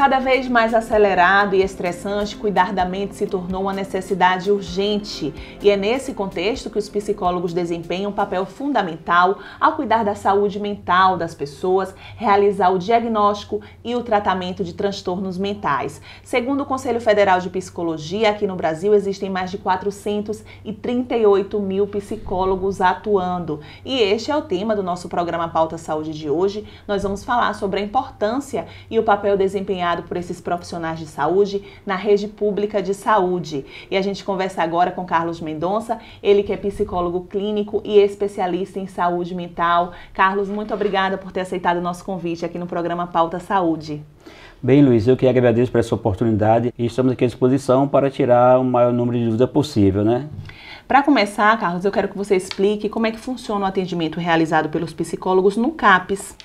Cada vez mais acelerado e estressante, cuidar da mente se tornou uma necessidade urgente. E é nesse contexto que os psicólogos desempenham um papel fundamental ao cuidar da saúde mental das pessoas, realizar o diagnóstico e o tratamento de transtornos mentais. Segundo o Conselho Federal de Psicologia, aqui no Brasil existem mais de 438 mil psicólogos atuando. E este é o tema do nosso programa Pauta Saúde de hoje. Nós vamos falar sobre a importância e o papel papel desempenhado por esses profissionais de saúde na rede pública de saúde. E a gente conversa agora com Carlos Mendonça, ele que é psicólogo clínico e especialista em saúde mental. Carlos, muito obrigada por ter aceitado o nosso convite aqui no programa Pauta Saúde. Bem, Luiz, eu que agradeço por essa oportunidade e estamos aqui à disposição para tirar o maior número de dúvidas possível, né? Para começar, Carlos, eu quero que você explique como é que funciona o atendimento realizado pelos psicólogos no CAPES.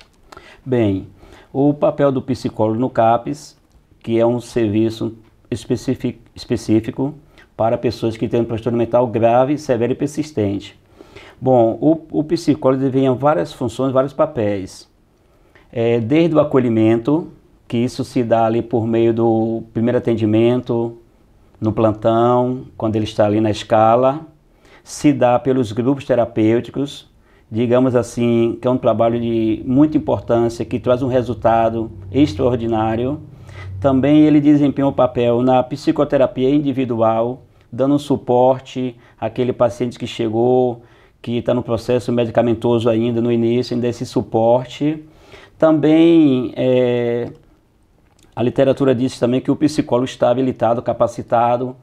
Bem, o papel do psicólogo no CAPES, que é um serviço específico, para pessoas que têm um transtorno mental grave, severo e persistente. Bom, o, o psicólogo desempenha várias funções, vários papéis. É, desde o acolhimento, que isso se dá ali por meio do primeiro atendimento, no plantão, quando ele está ali na escala, se dá pelos grupos terapêuticos, digamos assim, que é um trabalho de muita importância, que traz um resultado extraordinário. Também ele desempenha um papel na psicoterapia individual, dando suporte àquele paciente que chegou, que está no processo medicamentoso ainda no início, ainda esse suporte. Também é, a literatura diz também que o psicólogo está habilitado, capacitado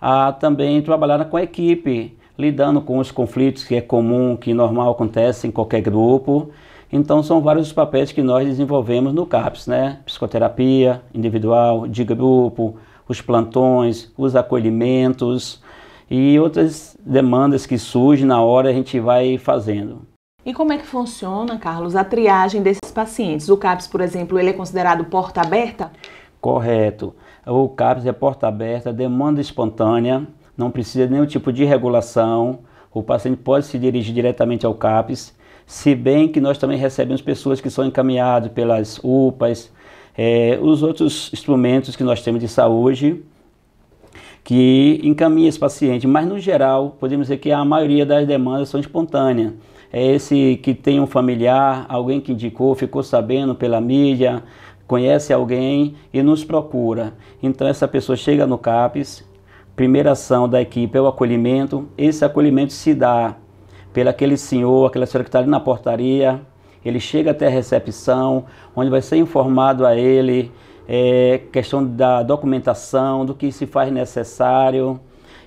a também trabalhar com a equipe, lidando com os conflitos que é comum, que normal acontece em qualquer grupo. Então são vários os papéis que nós desenvolvemos no CAPS, né? Psicoterapia individual, de grupo, os plantões, os acolhimentos e outras demandas que surgem na hora a gente vai fazendo. E como é que funciona, Carlos, a triagem desses pacientes? O CAPS, por exemplo, ele é considerado porta aberta? Correto. O CAPS é porta aberta, demanda espontânea, não precisa de nenhum tipo de regulação, o paciente pode se dirigir diretamente ao CAPES, se bem que nós também recebemos pessoas que são encaminhadas pelas UPAs, é, os outros instrumentos que nós temos de saúde, que encaminha esse paciente, mas no geral, podemos dizer que a maioria das demandas são espontâneas. É esse que tem um familiar, alguém que indicou, ficou sabendo pela mídia, conhece alguém e nos procura. Então essa pessoa chega no CAPES, primeira ação da equipe é o acolhimento. Esse acolhimento se dá pelo aquele senhor, aquela senhora que está ali na portaria. Ele chega até a recepção, onde vai ser informado a ele é, questão da documentação, do que se faz necessário,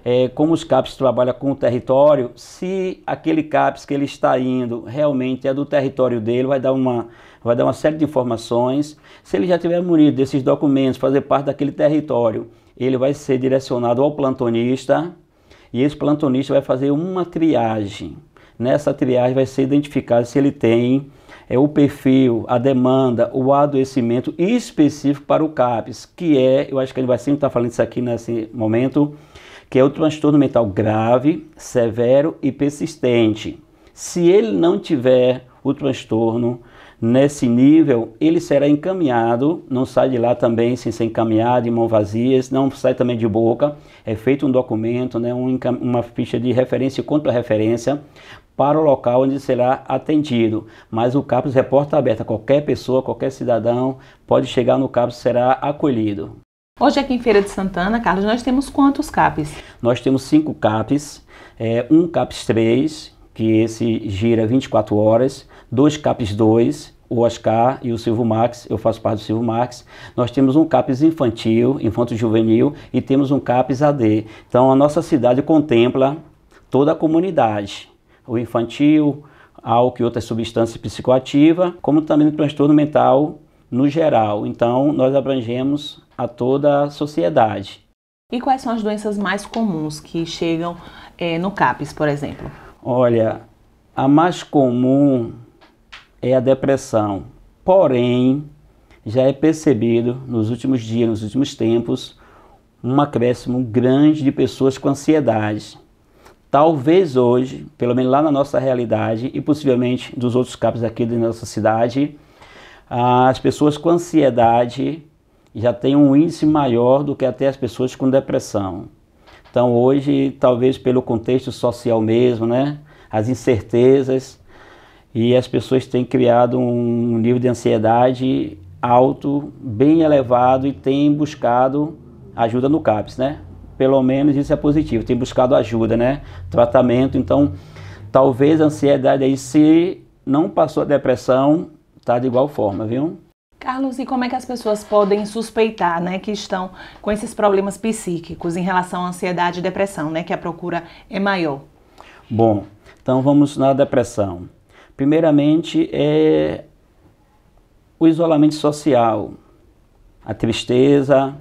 é, como os CAPs trabalham com o território, se aquele CAPS que ele está indo realmente é do território dele, vai dar uma, vai dar uma série de informações. Se ele já tiver munido desses documentos, fazer parte daquele território, ele vai ser direcionado ao plantonista e esse plantonista vai fazer uma triagem. Nessa triagem vai ser identificado se ele tem é, o perfil, a demanda, o adoecimento específico para o CAPS, que é, eu acho que ele vai sempre estar falando isso aqui nesse momento, que é o transtorno mental grave, severo e persistente. Se ele não tiver o transtorno, nesse nível, ele será encaminhado, não sai de lá também sem ser encaminhado, de mão vazias, não sai também de boca, é feito um documento, né, um, uma ficha de referência e contra-referência para o local onde será atendido. Mas o CAPS é porta aberta, qualquer pessoa, qualquer cidadão pode chegar no CAPS e será acolhido. Hoje aqui em Feira de Santana, Carlos, nós temos quantos CAPs? Nós temos cinco CAPs, é, um CAPS 3, que esse gira 24 horas, dois CAPs 2, o Oscar e o Silvio Max, eu faço parte do Silvio Max. Nós temos um CAPES infantil, infanto juvenil, e temos um CAPES AD. Então a nossa cidade contempla toda a comunidade, o infantil, álcool e outras substâncias psicoativas, como também o transtorno mental no geral. Então nós abrangemos a toda a sociedade. E quais são as doenças mais comuns que chegam é, no CAPES, por exemplo? Olha, a mais comum é a depressão. Porém, já é percebido nos últimos dias, nos últimos tempos, um acréscimo grande de pessoas com ansiedade. Talvez hoje, pelo menos lá na nossa realidade e possivelmente dos outros capos aqui da nossa cidade, as pessoas com ansiedade já têm um índice maior do que até as pessoas com depressão. Então hoje, talvez pelo contexto social mesmo, né, as incertezas e as pessoas têm criado um nível de ansiedade alto, bem elevado e têm buscado ajuda no CAPS, né? Pelo menos isso é positivo, tem buscado ajuda, né? Tratamento, então talvez a ansiedade aí se não passou a depressão, tá de igual forma, viu? Carlos, e como é que as pessoas podem suspeitar, né, que estão com esses problemas psíquicos em relação à ansiedade e depressão, né, que a procura é maior? Bom, então vamos na depressão. Primeiramente é o isolamento social, a tristeza,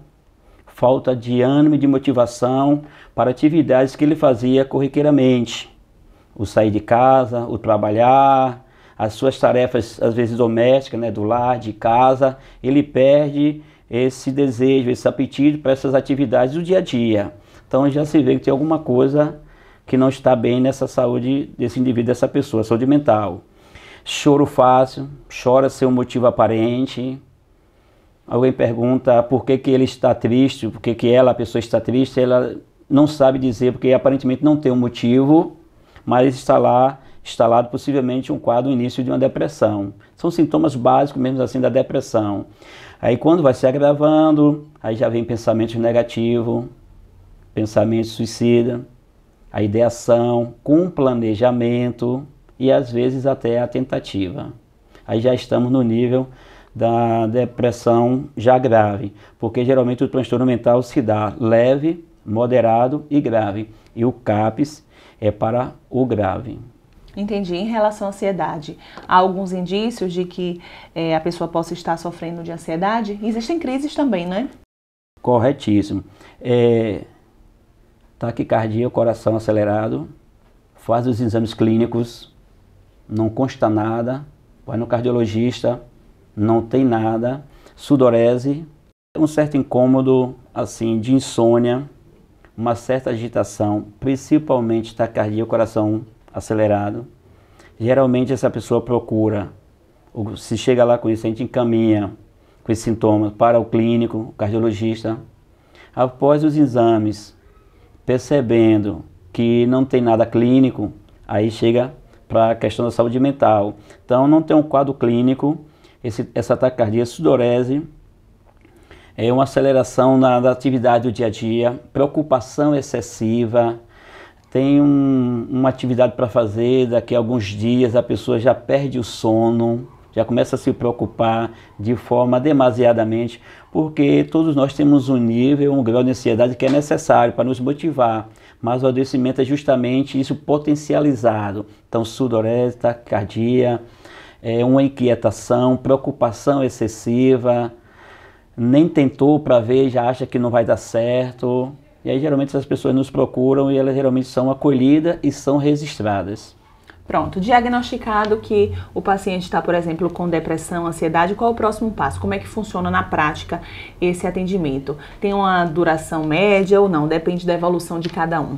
falta de ânimo e de motivação para atividades que ele fazia corriqueiramente. O sair de casa, o trabalhar, as suas tarefas, às vezes domésticas, né, do lar, de casa, ele perde esse desejo, esse apetite para essas atividades do dia a dia. Então já se vê que tem alguma coisa que não está bem nessa saúde desse indivíduo, dessa pessoa, saúde mental. Choro fácil, chora sem um motivo aparente. Alguém pergunta por que, que ele está triste, por que, que ela, a pessoa está triste, ela não sabe dizer, porque aparentemente não tem um motivo, mas está lá instalado possivelmente um quadro, um início de uma depressão. São sintomas básicos mesmo assim da depressão. Aí quando vai se agravando, aí já vem pensamentos negativos, pensamento suicida, a ideação com planejamento e às vezes até a tentativa. Aí já estamos no nível da depressão já grave, porque geralmente o transtorno mental se dá leve, moderado e grave, e o CAPS é para o grave. Entendi. Em relação à ansiedade, há alguns indícios de que é, a pessoa possa estar sofrendo de ansiedade? Existem crises também, né? Corretíssimo. É, taquicardia, coração acelerado, faz os exames clínicos, não consta nada, vai no cardiologista, não tem nada, sudorese, um certo incômodo assim de insônia, uma certa agitação, principalmente taquicardia, coração acelerado. Geralmente essa pessoa procura, se chega lá com isso, a gente encaminha com esses sintomas para o clínico, o cardiologista. Após os exames, percebendo que não tem nada clínico, aí chega para a questão da saúde mental. Então não tem um quadro clínico, esse, essa taquicardia, sudorese, é uma aceleração na, na atividade do dia a dia, preocupação excessiva, tem um, uma atividade para fazer, daqui a alguns dias a pessoa já perde o sono, já começa a se preocupar de forma demasiadamente, porque todos nós temos um nível, um grau de ansiedade que é necessário para nos motivar, mas o adoecimento é justamente isso potencializado. Então, sudorese, taquicardia, é uma inquietação, preocupação excessiva, nem tentou para ver, já acha que não vai dar certo, e aí geralmente essas pessoas nos procuram e elas geralmente são acolhidas e são registradas. Pronto, diagnosticado que o paciente está, por exemplo, com depressão, ansiedade, qual é o próximo passo? Como é que funciona na prática esse atendimento? Tem uma duração média ou não? Depende da evolução de cada um.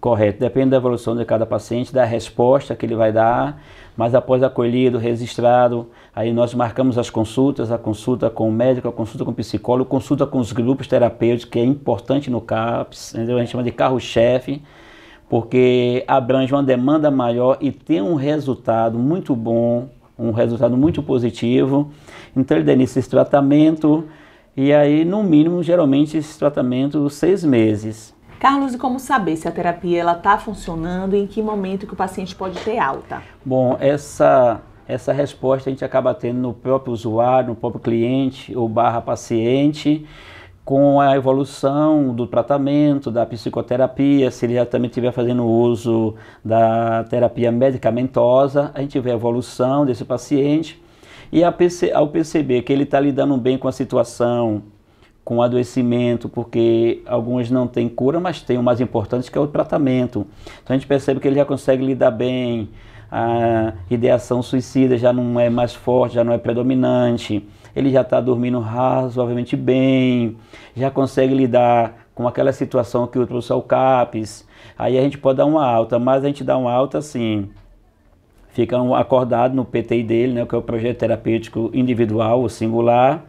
Correto, depende da evolução de cada paciente, da resposta que ele vai dar, mas após acolhido, registrado, aí nós marcamos as consultas, a consulta com o médico, a consulta com o psicólogo, consulta com os grupos terapêuticos, que é importante no CAPS, a gente chama de carro-chefe, porque abrange uma demanda maior e tem um resultado muito bom, um resultado muito positivo. Então ele inicia esse tratamento e aí no mínimo geralmente esse tratamento seis meses. Carlos, e como saber se a terapia ela está funcionando e em que momento que o paciente pode ter alta? Bom, essa essa resposta a gente acaba tendo no próprio usuário, no próprio cliente ou barra paciente, com a evolução do tratamento, da psicoterapia, se ele já também estiver fazendo uso da terapia medicamentosa, a gente vê a evolução desse paciente e ao perceber que ele está lidando bem com a situação, com adoecimento, porque alguns não têm cura, mas tem o mais importante que é o tratamento. Então a gente percebe que ele já consegue lidar bem, a ideação suicida já não é mais forte, já não é predominante, ele já está dormindo razoavelmente bem, já consegue lidar com aquela situação que o trouxe ao CAPES, aí a gente pode dar uma alta, mas a gente dá uma alta assim, ficam acordados no PTI dele, né, que é o projeto terapêutico individual ou singular,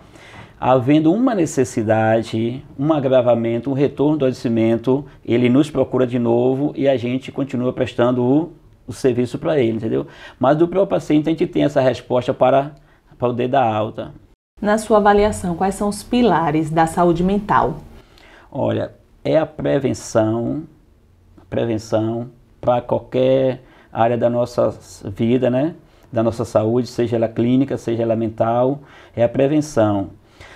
havendo uma necessidade, um agravamento, um retorno do adoecimento, ele nos procura de novo e a gente continua prestando o, o serviço para ele, entendeu? Mas do próprio paciente a gente tem essa resposta para poder dar alta. Na sua avaliação, quais são os pilares da saúde mental? Olha, é a prevenção, prevenção para qualquer área da nossa vida, né? Da nossa saúde, seja ela clínica, seja ela mental, é a prevenção.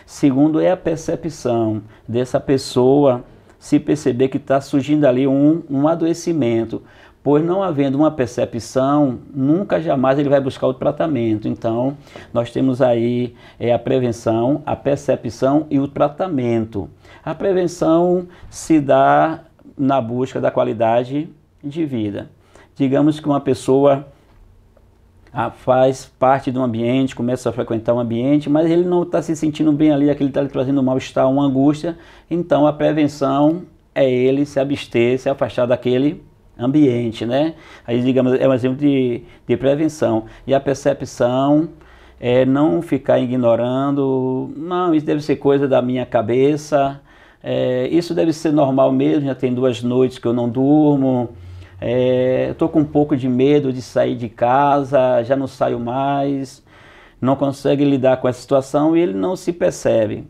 Segundo é a percepção dessa pessoa se perceber que está surgindo ali um, um adoecimento, pois não havendo uma percepção, nunca jamais ele vai buscar o tratamento. Então, nós temos aí é, a prevenção, a percepção e o tratamento. A prevenção se dá na busca da qualidade de vida. Digamos que uma pessoa faz parte do ambiente, começa a frequentar o ambiente, mas ele não está se sentindo bem ali, aquele está lhe trazendo um mal-estar, uma angústia. Então a prevenção é ele se abster, se afastar daquele ambiente, né? Aí, digamos, é um exemplo de, de prevenção. E a percepção é não ficar ignorando, não, isso deve ser coisa da minha cabeça, é, isso deve ser normal mesmo, já tem duas noites que eu não durmo, é, Estou com um pouco de medo de sair de casa, já não saio mais, não consegue lidar com essa situação e ele não se percebe.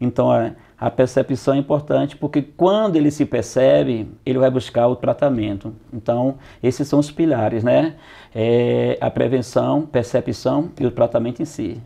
Então a, a percepção é importante porque quando ele se percebe, ele vai buscar o tratamento. Então esses são os pilares, né? É, a prevenção, percepção e o tratamento em si.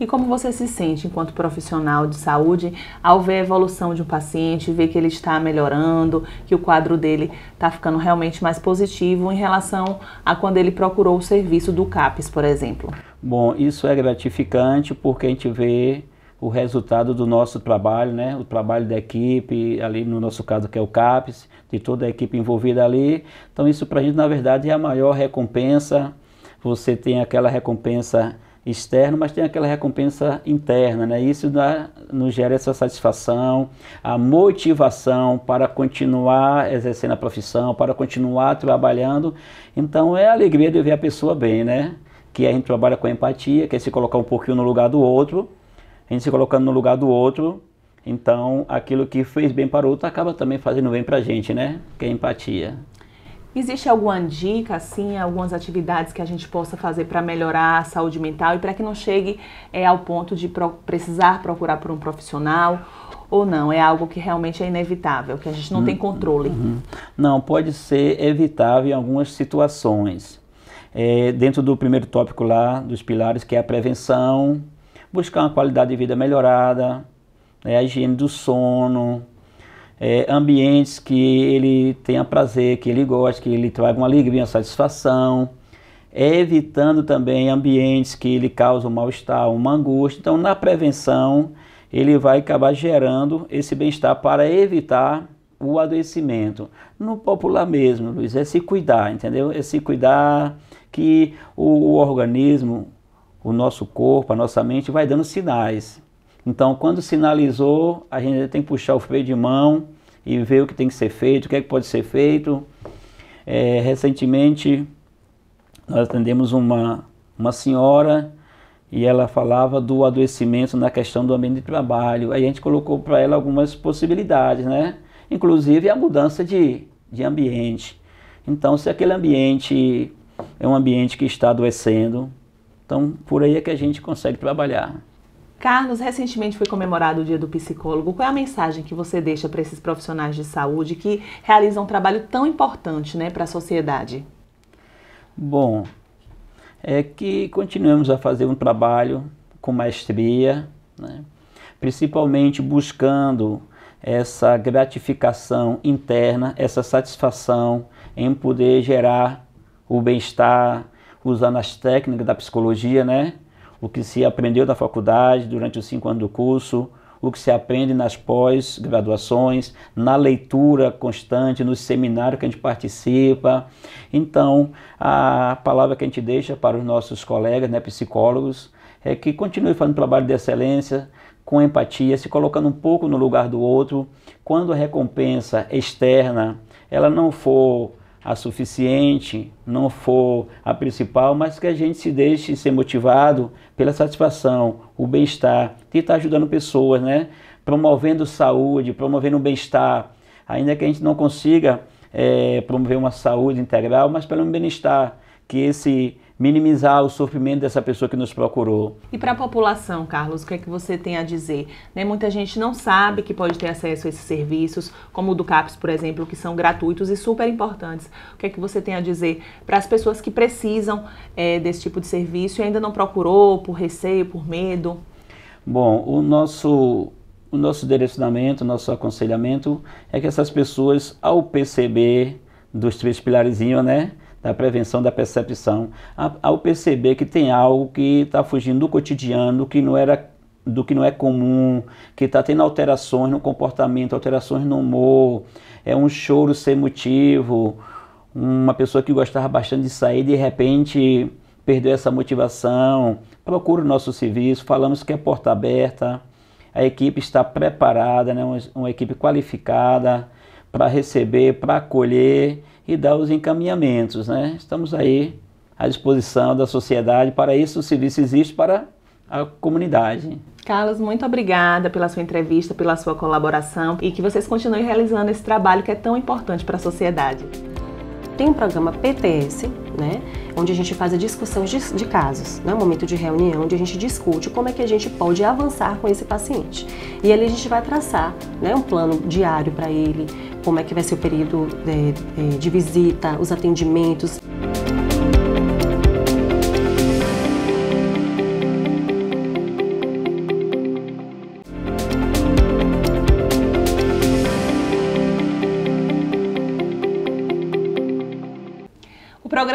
E como você se sente enquanto profissional de saúde ao ver a evolução de um paciente, ver que ele está melhorando, que o quadro dele está ficando realmente mais positivo em relação a quando ele procurou o serviço do CAPES, por exemplo? Bom, isso é gratificante porque a gente vê o resultado do nosso trabalho, né? O trabalho da equipe, ali no nosso caso que é o CAPES, de toda a equipe envolvida ali. Então isso para a gente na verdade é a maior recompensa. Você tem aquela recompensa externo, mas tem aquela recompensa interna, né? Isso dá, nos gera essa satisfação, a motivação para continuar exercendo a profissão, para continuar trabalhando. Então é a alegria de ver a pessoa bem, né? Que a gente trabalha com empatia, que é se colocar um pouquinho no lugar do outro, a gente se colocando no lugar do outro, então aquilo que fez bem para o outro acaba também fazendo bem para a gente, né? Que é empatia. Existe alguma dica, assim, algumas atividades que a gente possa fazer para melhorar a saúde mental e para que não chegue é, ao ponto de pro precisar procurar por um profissional ou não? É algo que realmente é inevitável, que a gente não tem uhum. controle? Uhum. Não, pode ser evitável em algumas situações. É, dentro do primeiro tópico lá, dos pilares, que é a prevenção, buscar uma qualidade de vida melhorada, é, a higiene do sono, é, ambientes que ele tenha prazer, que ele goste, que ele traga uma alegria, uma satisfação, evitando também ambientes que ele causam mal-estar, uma angústia. Então, na prevenção, ele vai acabar gerando esse bem-estar para evitar o adoecimento. No popular mesmo, Luiz, é se cuidar, entendeu? É se cuidar que o, o organismo, o nosso corpo, a nossa mente vai dando sinais. Então, quando sinalizou, a gente tem que puxar o freio de mão e ver o que tem que ser feito, o que é que pode ser feito. É, recentemente, nós atendemos uma, uma senhora e ela falava do adoecimento na questão do ambiente de trabalho. Aí a gente colocou para ela algumas possibilidades, né? Inclusive a mudança de, de ambiente. Então, se aquele ambiente é um ambiente que está adoecendo, então por aí é que a gente consegue trabalhar. Carlos, recentemente foi comemorado o Dia do Psicólogo. Qual é a mensagem que você deixa para esses profissionais de saúde que realizam um trabalho tão importante né, para a sociedade? Bom, é que continuemos a fazer um trabalho com maestria, né, principalmente buscando essa gratificação interna, essa satisfação em poder gerar o bem-estar usando as técnicas da psicologia, né? o que se aprendeu na faculdade durante os cinco anos do curso, o que se aprende nas pós-graduações, na leitura constante, no seminário que a gente participa. Então, a palavra que a gente deixa para os nossos colegas, né, psicólogos, é que continue fazendo trabalho de excelência, com empatia, se colocando um pouco no lugar do outro. Quando a recompensa externa ela não for a suficiente, não for a principal, mas que a gente se deixe ser motivado pela satisfação, o bem-estar, de estar ajudando pessoas, né? Promovendo saúde, promovendo o bem-estar, ainda que a gente não consiga é, promover uma saúde integral, mas pelo bem-estar, que esse minimizar o sofrimento dessa pessoa que nos procurou. E para a população, Carlos, o que é que você tem a dizer? Né, muita gente não sabe que pode ter acesso a esses serviços, como o do CAPS, por exemplo, que são gratuitos e super importantes. O que é que você tem a dizer para as pessoas que precisam é, desse tipo de serviço e ainda não procurou por receio, por medo? Bom, o nosso o nosso direcionamento, o nosso aconselhamento é que essas pessoas, ao perceber dos três pilarezinhos, né, da prevenção da percepção, ao perceber que tem algo que está fugindo do cotidiano, que não era do que não é comum, que está tendo alterações no comportamento, alterações no humor, é um choro sem motivo, uma pessoa que gostava bastante de sair de repente perdeu essa motivação, procura o nosso serviço, falamos que é porta aberta, a equipe está preparada, né, uma, uma equipe qualificada para receber, para acolher e dar os encaminhamentos. Né? Estamos aí à disposição da sociedade. Para isso, o serviço existe para a comunidade. Carlos, muito obrigada pela sua entrevista, pela sua colaboração e que vocês continuem realizando esse trabalho que é tão importante para a sociedade. Tem um programa PTS, né, onde a gente faz a discussão de, de casos, né, um momento de reunião onde a gente discute como é que a gente pode avançar com esse paciente. E ali a gente vai traçar né, um plano diário para ele, como é que vai ser o período de, de visita, os atendimentos.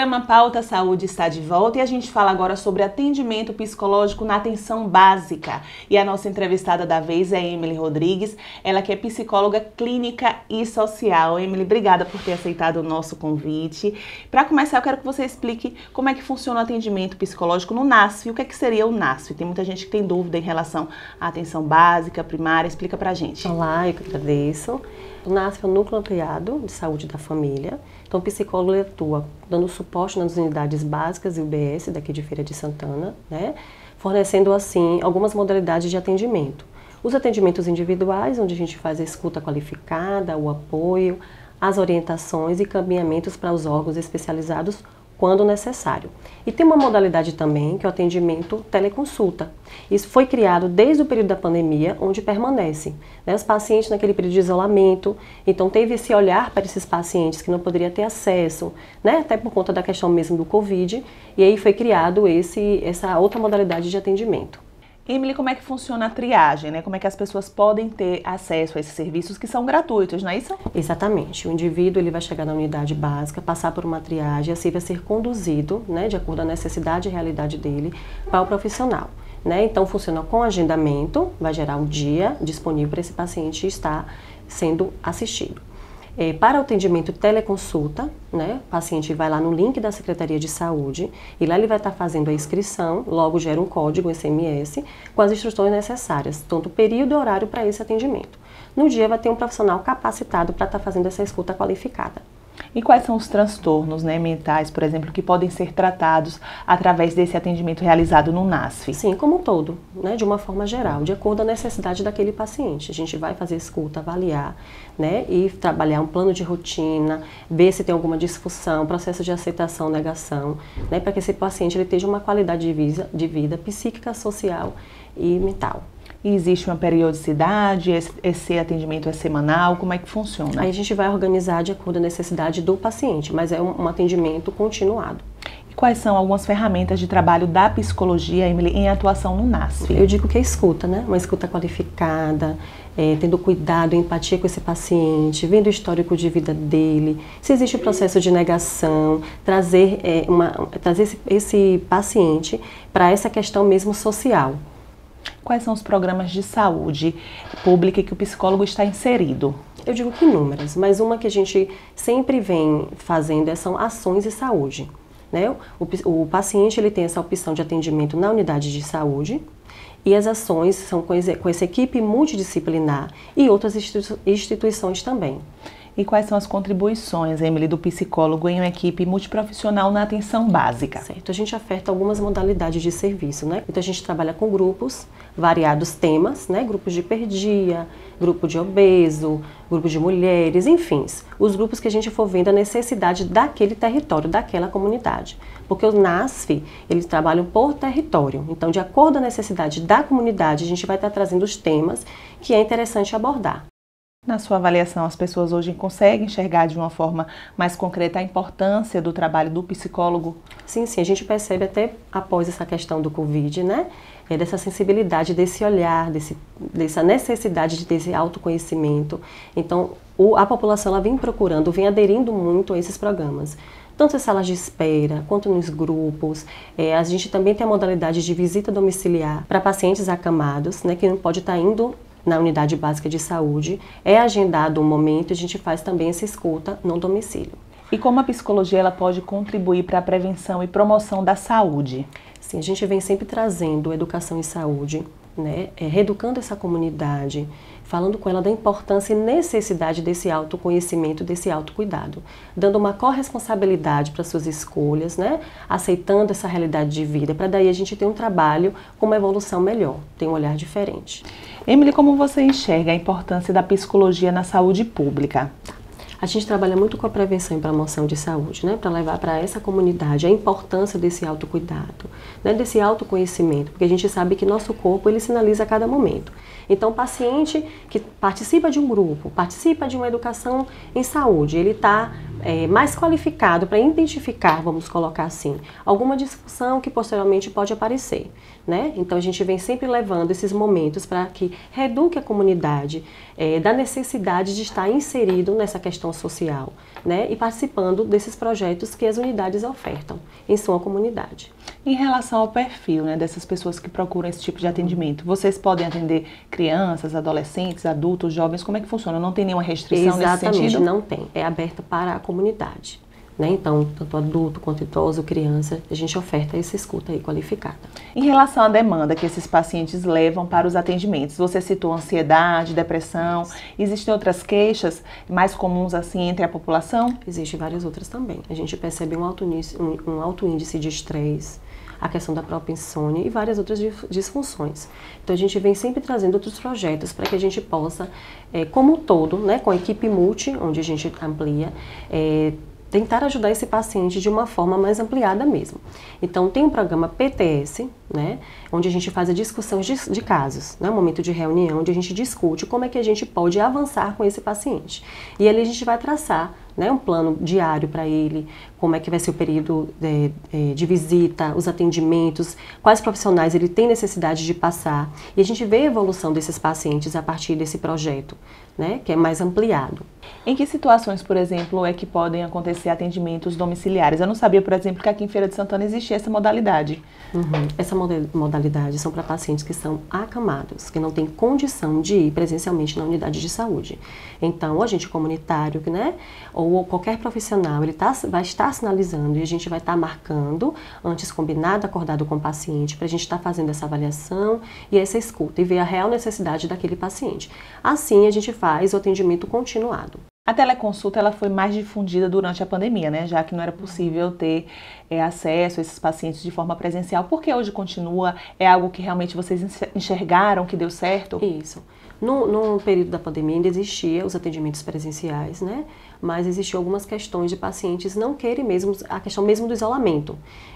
Programa Pauta Saúde está de volta e a gente fala agora sobre atendimento psicológico na atenção básica. E a nossa entrevistada da vez é Emily Rodrigues, ela que é psicóloga clínica e social. Emily, obrigada por ter aceitado o nosso convite. Para começar, eu quero que você explique como é que funciona o atendimento psicológico no NASF. O que, é que seria o NASF? Tem muita gente que tem dúvida em relação à atenção básica, primária. Explica pra gente. Olá, eu que agradeço. O NASF é o Núcleo Ampliado de Saúde da Família. Então, o psicólogo atua dando suporte nas unidades básicas e UBS daqui de Feira de Santana, né? fornecendo assim algumas modalidades de atendimento. Os atendimentos individuais, onde a gente faz a escuta qualificada, o apoio, as orientações e caminhamentos para os órgãos especializados quando necessário. E tem uma modalidade também que é o atendimento teleconsulta. Isso foi criado desde o período da pandemia, onde permanece. Né? Os pacientes naquele período de isolamento, então teve esse olhar para esses pacientes que não poderia ter acesso, né? até por conta da questão mesmo do Covid, e aí foi criado esse, essa outra modalidade de atendimento. Emily, como é que funciona a triagem, né? Como é que as pessoas podem ter acesso a esses serviços que são gratuitos, não é isso? Exatamente. O indivíduo ele vai chegar na unidade básica, passar por uma triagem, assim vai ser conduzido, né, de acordo com a necessidade e realidade dele, para o profissional. Né? Então funciona com agendamento, vai gerar um dia disponível para esse paciente estar sendo assistido. É, para o atendimento teleconsulta, né, o paciente vai lá no link da Secretaria de Saúde e lá ele vai estar fazendo a inscrição, logo gera um código SMS com as instruções necessárias, tanto período e horário para esse atendimento. No dia vai ter um profissional capacitado para estar fazendo essa escuta qualificada. E quais são os transtornos né, mentais, por exemplo, que podem ser tratados através desse atendimento realizado no NASF? Sim, como um todo, né, de uma forma geral, de acordo com a necessidade daquele paciente. A gente vai fazer escuta, avaliar né, e trabalhar um plano de rotina, ver se tem alguma disfunção, processo de aceitação, negação, né, para que esse paciente ele tenha uma qualidade de vida, de vida psíquica, social e mental. E existe uma periodicidade? Esse atendimento é semanal? Como é que funciona? Aí a gente vai organizar de acordo com a necessidade do paciente, mas é um, um atendimento continuado. E quais são algumas ferramentas de trabalho da psicologia, Emily, em atuação no NASF? Eu digo que é escuta, né? Uma escuta qualificada, é, tendo cuidado, empatia com esse paciente, vendo o histórico de vida dele, se existe o um processo de negação, trazer, é, uma, trazer esse, esse paciente para essa questão mesmo social quais são os programas de saúde pública que o psicólogo está inserido? Eu digo que inúmeras, mas uma que a gente sempre vem fazendo é, são ações de saúde. Né? O, o paciente ele tem essa opção de atendimento na unidade de saúde, e as ações são com, essa equipe multidisciplinar e outras instituições também. E quais são as contribuições, Emily, do psicólogo em uma equipe multiprofissional na atenção básica? Certo, a gente oferta algumas modalidades de serviço, né? Então a gente trabalha com grupos, variados temas, né? Grupos de perdia, grupo de obeso, grupo de mulheres, enfim, os grupos que a gente for vendo a necessidade daquele território, daquela comunidade. Porque o NASF, eles trabalham por território. Então, de acordo com a necessidade da comunidade, a gente vai estar trazendo os temas que é interessante abordar. Na sua avaliação, as pessoas hoje conseguem enxergar de uma forma mais concreta a importância do trabalho do psicólogo? Sim, sim, a gente percebe até após essa questão do Covid, né? É dessa sensibilidade, desse olhar, desse, dessa necessidade de ter esse autoconhecimento. Então, o, a população ela vem procurando, vem aderindo muito a esses programas tanto em salas de espera quanto nos grupos. É, a gente também tem a modalidade de visita domiciliar para pacientes acamados, né, que não pode estar indo na unidade básica de saúde, é agendado um momento e a gente faz também essa escuta no domicílio. E como a psicologia ela pode contribuir para a prevenção e promoção da saúde? Sim, a gente vem sempre trazendo educação em saúde, né, é, reeducando essa comunidade, falando com ela da importância e necessidade desse autoconhecimento, desse autocuidado, dando uma corresponsabilidade para suas escolhas, né, aceitando essa realidade de vida, para daí a gente ter um trabalho com uma evolução melhor, ter um olhar diferente. Emily, como você enxerga a importância da psicologia na saúde pública? A gente trabalha muito com a prevenção e promoção de saúde, né, para levar para essa comunidade a importância desse autocuidado, né, desse autoconhecimento, porque a gente sabe que nosso corpo ele sinaliza a cada momento. Então, o paciente que participa de um grupo, participa de uma educação em saúde, ele está é, mais qualificado para identificar, vamos colocar assim, alguma discussão que posteriormente pode aparecer. Né? Então a gente vem sempre levando esses momentos para que reduque a comunidade é, da necessidade de estar inserido nessa questão social né? e participando desses projetos que as unidades ofertam em sua comunidade. Em relação ao perfil né, dessas pessoas que procuram esse tipo de atendimento, vocês podem atender crianças, adolescentes, adultos, jovens? Como é que funciona? Não tem nenhuma restrição Exatamente, nesse sentido? não tem. É aberto para a comunidade. Né? Então, tanto adulto quanto idoso, criança, a gente oferta essa escuta aí qualificada. Em relação à demanda que esses pacientes levam para os atendimentos, você citou ansiedade, depressão, existem outras queixas mais comuns assim entre a população? Existem várias outras também. A gente percebe um alto, índice, um, alto índice de estresse, a questão da própria insônia e várias outras disfunções. Então a gente vem sempre trazendo outros projetos para que a gente possa, é, como um todo, né, com a equipe multi, onde a gente amplia, é, tentar ajudar esse paciente de uma forma mais ampliada mesmo. Então, tem um programa PTS, né, onde a gente faz a discussão de, de casos, né, um momento de reunião onde a gente discute como é que a gente pode avançar com esse paciente. E ali a gente vai traçar né, um plano diário para ele, como é que vai ser o período de, de, visita, os atendimentos, quais profissionais ele tem necessidade de passar. E a gente vê a evolução desses pacientes a partir desse projeto, né, que é mais ampliado. Em que situações, por exemplo, é que podem acontecer atendimentos domiciliares? Eu não sabia, por exemplo, que aqui em Feira de Santana existia essa modalidade. Uhum. Essa modalidade são para pacientes que são acamados, que não têm condição de ir presencialmente na unidade de saúde. Então, o agente comunitário, né, ou qualquer profissional, ele tá, vai estar sinalizando e a gente vai estar tá marcando, antes combinado, acordado com o paciente, para a gente estar tá fazendo essa avaliação e essa escuta e ver a real necessidade daquele paciente. Assim, a gente faz o atendimento continuado. A teleconsulta ela foi mais difundida durante a pandemia, né? Já que não era possível ter é, acesso a esses pacientes de forma presencial. Por que hoje continua? É algo que realmente vocês enxergaram que deu certo? Isso. No, no período da pandemia ainda existia os atendimentos presenciais, né? Mas existiam algumas questões de pacientes não querem mesmo, a questão mesmo do isolamento.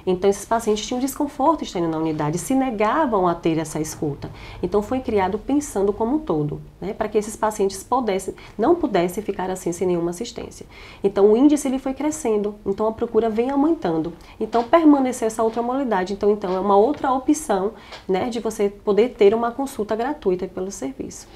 Então esses pacientes tinham desconforto estando na unidade, se negavam a ter essa escuta. Então foi criado pensando como um todo, né? Para que esses pacientes pudessem, não pudessem ficar assim sem nenhuma assistência. Então o índice ele foi crescendo, então a procura vem aumentando. Então permaneceu essa outra modalidade, então, então é uma outra opção, né? De você poder ter uma consulta gratuita pelo serviço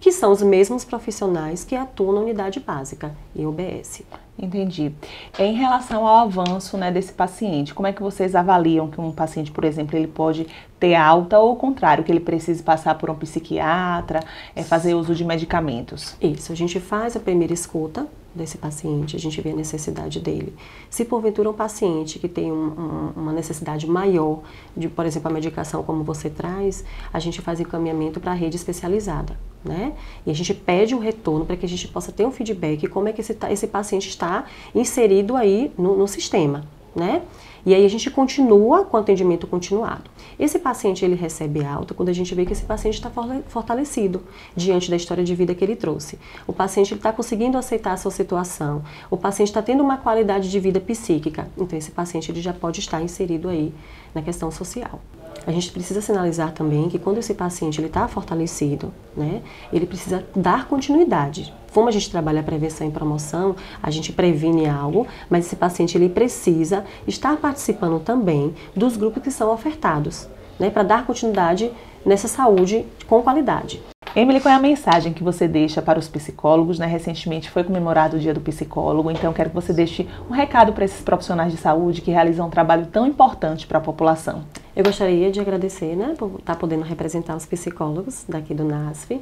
que são os mesmos profissionais que atuam na unidade básica e UBS. Entendi. Em relação ao avanço né, desse paciente, como é que vocês avaliam que um paciente, por exemplo, ele pode ter alta ou o contrário, que ele precise passar por um psiquiatra, é, fazer uso de medicamentos? Isso, a gente faz a primeira escuta desse paciente, a gente vê a necessidade dele. Se porventura um paciente que tem um, um, uma necessidade maior de, por exemplo, a medicação como você traz, a gente faz encaminhamento para a rede especializada né? E a gente pede o retorno para que a gente possa ter um feedback como é que esse, esse paciente está inserido aí no, no sistema, né? E aí a gente continua com o atendimento continuado. Esse paciente ele recebe alta quando a gente vê que esse paciente está fortalecido diante da história de vida que ele trouxe. O paciente está conseguindo aceitar a sua situação. O paciente está tendo uma qualidade de vida psíquica. Então esse paciente ele já pode estar inserido aí na questão social. A gente precisa sinalizar também que quando esse paciente está fortalecido, né, ele precisa dar continuidade. Como a gente trabalha a prevenção e promoção, a gente previne algo, mas esse paciente ele precisa estar participando também dos grupos que são ofertados, né, para dar continuidade nessa saúde com qualidade. Emily, qual é a mensagem que você deixa para os psicólogos? Né? Recentemente foi comemorado o Dia do Psicólogo, então quero que você deixe um recado para esses profissionais de saúde que realizam um trabalho tão importante para a população. Eu gostaria de agradecer né, por estar podendo representar os psicólogos daqui do NASF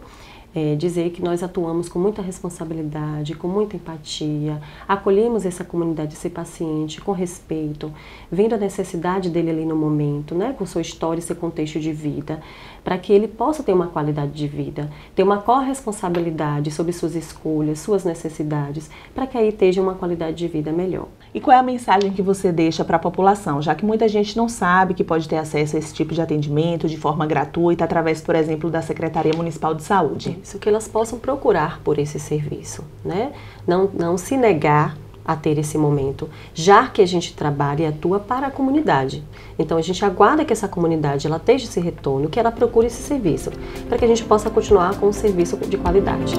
é, dizer que nós atuamos com muita responsabilidade, com muita empatia, acolhemos essa comunidade, esse paciente com respeito, vendo a necessidade dele ali no momento, né, com sua história e seu contexto de vida, para que ele possa ter uma qualidade de vida, ter uma corresponsabilidade sobre suas escolhas, suas necessidades, para que aí esteja uma qualidade de vida melhor. E qual é a mensagem que você deixa para a população, já que muita gente não sabe que pode ter acesso a esse tipo de atendimento de forma gratuita através, por exemplo, da Secretaria Municipal de Saúde? Isso, que elas possam procurar por esse serviço, né? Não, não se negar a ter esse momento, já que a gente trabalha e atua para a comunidade. Então a gente aguarda que essa comunidade ela esteja esse retorno, que ela procure esse serviço, para que a gente possa continuar com um serviço de qualidade.